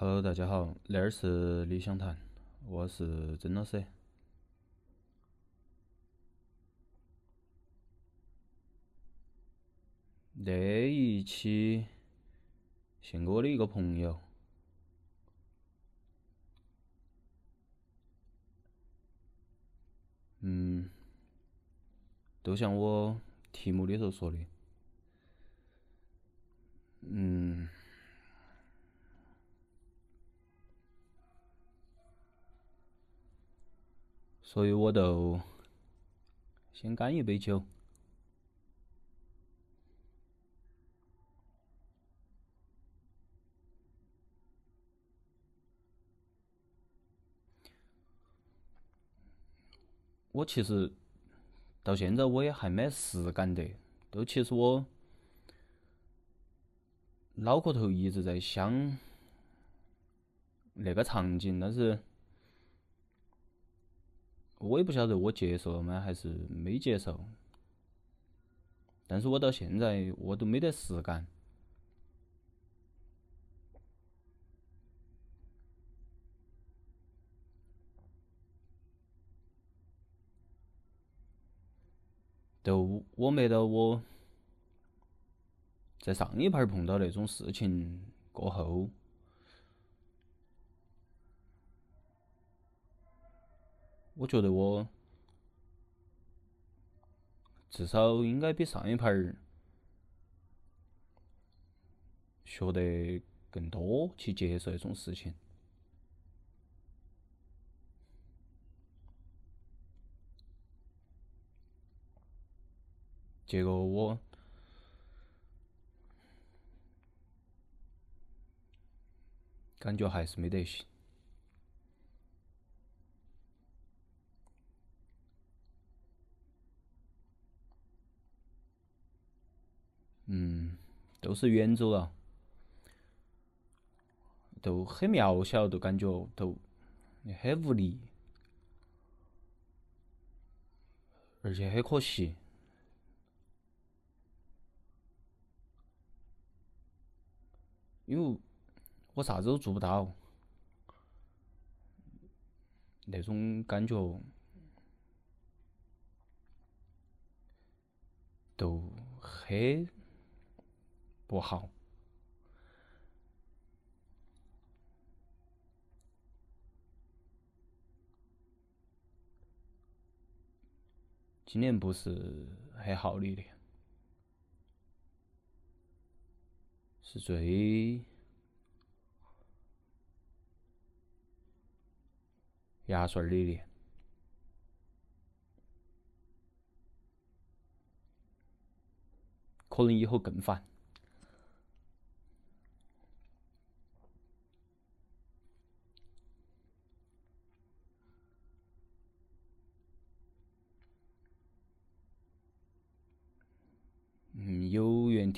Hello，大家好，那儿是理想谈，我是曾老师。那一期献给我的一个朋友，嗯，都像我题目里头说的，嗯。所以我就先干一杯酒。我其实到现在我也还没实感得，都其实我脑壳头一直在想那个场景，但是。我也不晓得我接受了吗，还是没接受。但是我到现在我都没得实感，都我没到我在上一盘碰到那种事情过后。我觉得我至少应该比上一盘儿学得更多，去接受这种事情。结果我感觉还是没得行。嗯，都是远走了，都很渺小，都感觉都很无力，而且很可惜，因为我啥子都做不到，那种感觉都很。不好。今年不是很好的一年，是最牙刷的一年，可能以后更烦。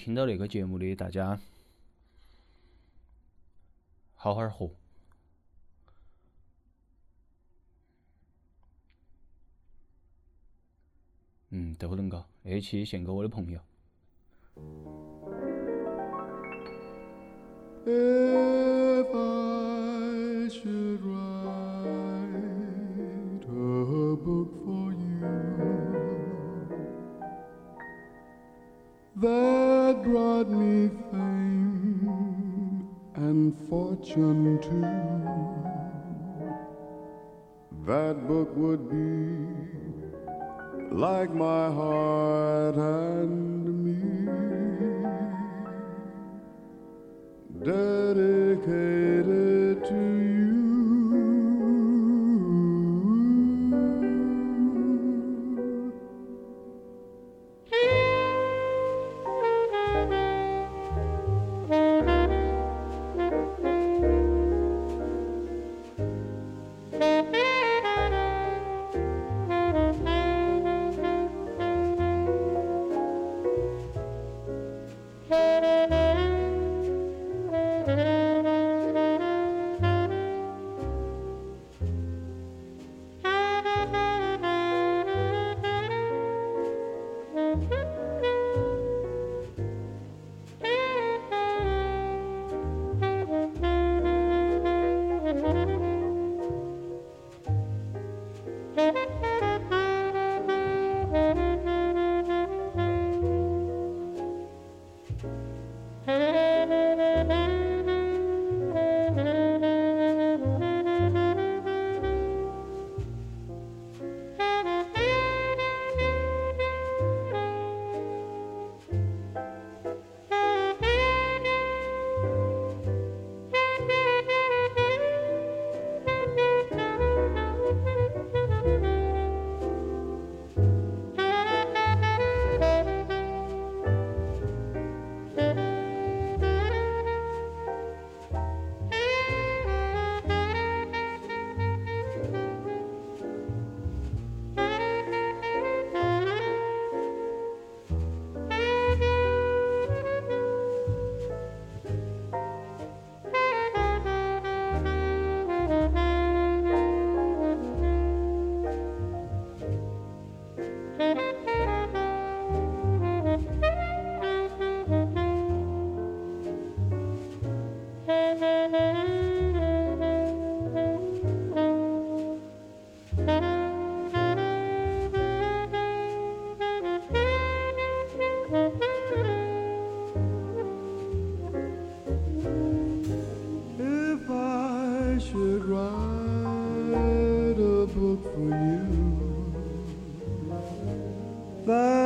听到那个节目的大家，好好活。嗯，都能够。那期献给我的朋友。that brought me fame and fortune too. That book would be like my heart and me, dedicated to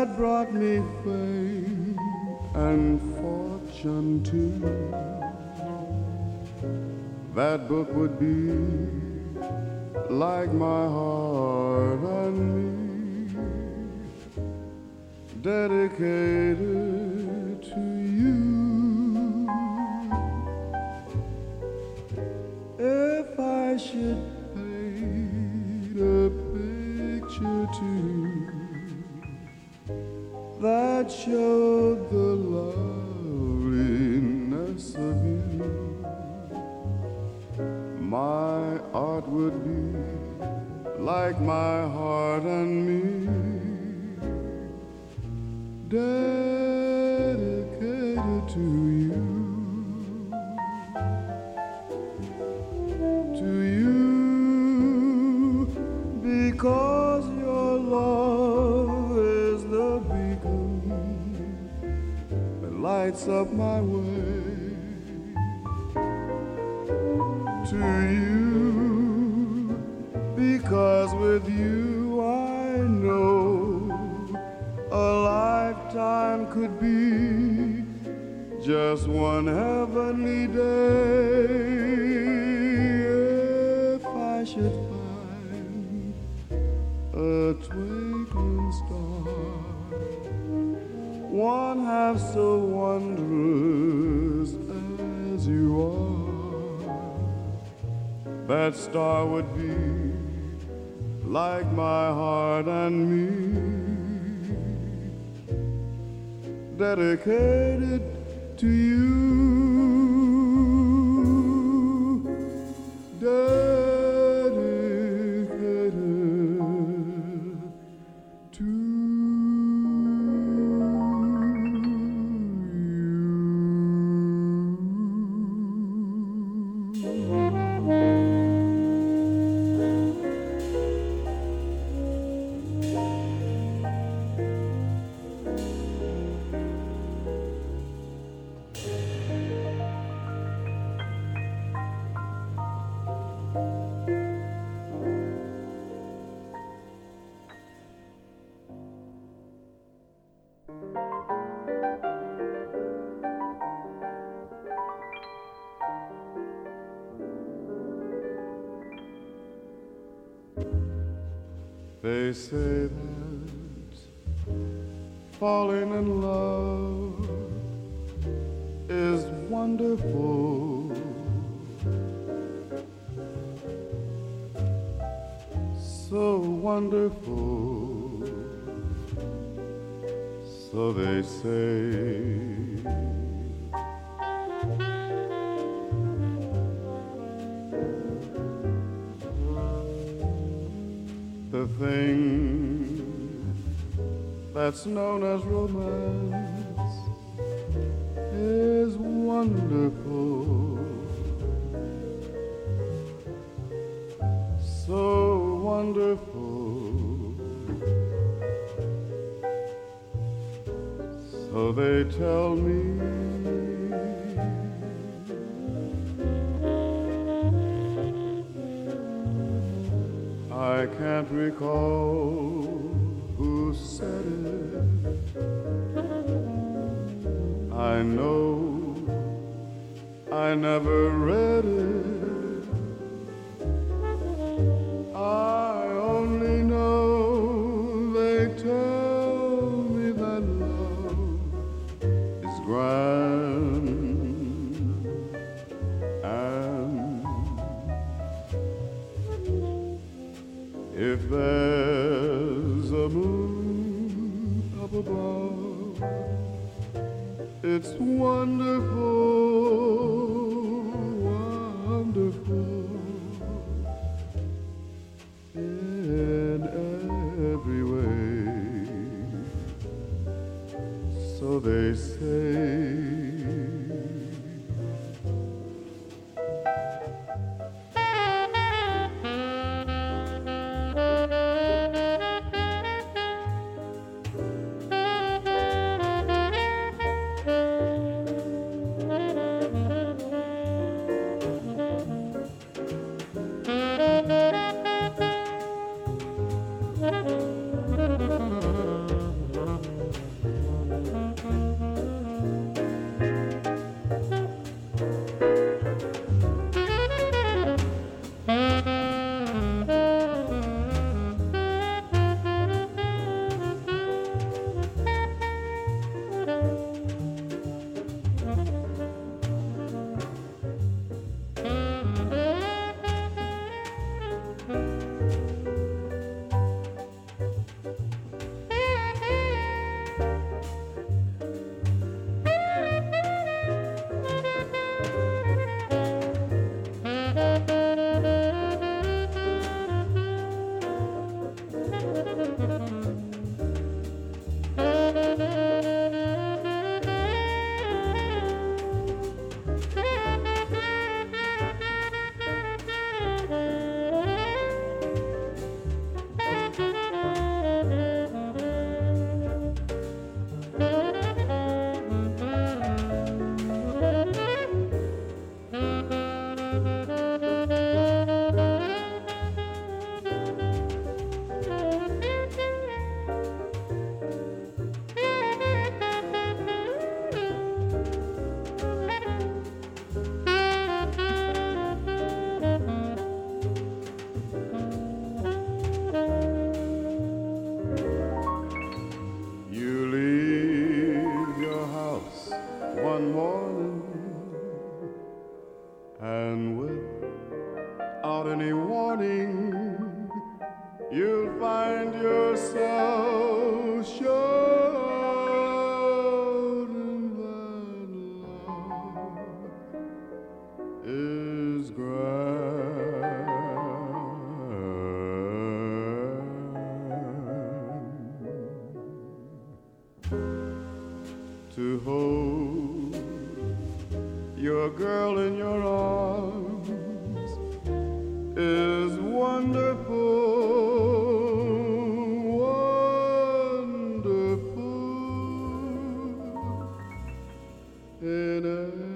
that brought me fame and fortune too. That book would be like my heart and me, dedicated to you. If I should paint a picture to you that showed the loveliness of you, my art would be like my heart and me, dedicated to lights up my way. To you, because with you I know a lifetime could be just one heavenly day. If I should half so wondrous as you are, that star would be like my heart and me, dedicated to you. They say that falling in love is wonderful. So wonderful. They say. the thing that's known as romance is wonderful. So wonderful. They tell me. I can't recall who said it. I know I never read it. Above, it's wonderful, wonderful in every way. So they say. you'll find yourself. in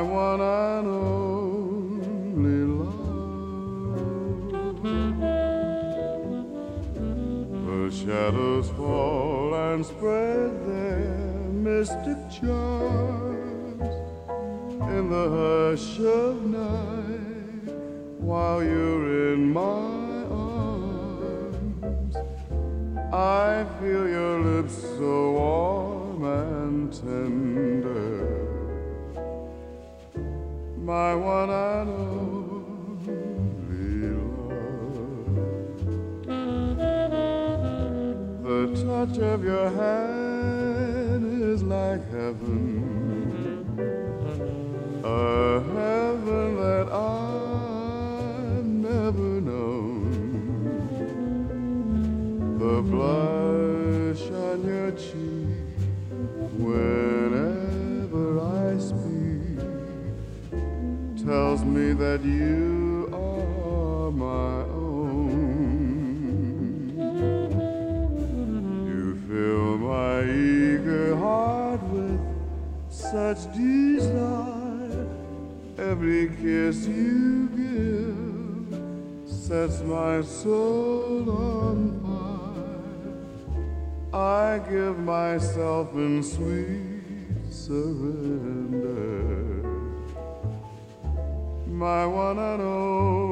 I wanna my one and only love. The touch of your hand is like heaven, a heaven that I've never known. The blush on your cheek. Where tells me that you are my own. You fill my eager heart with such desire. Every kiss you give sets my soul on fire. I give myself in sweet surrender. My one and only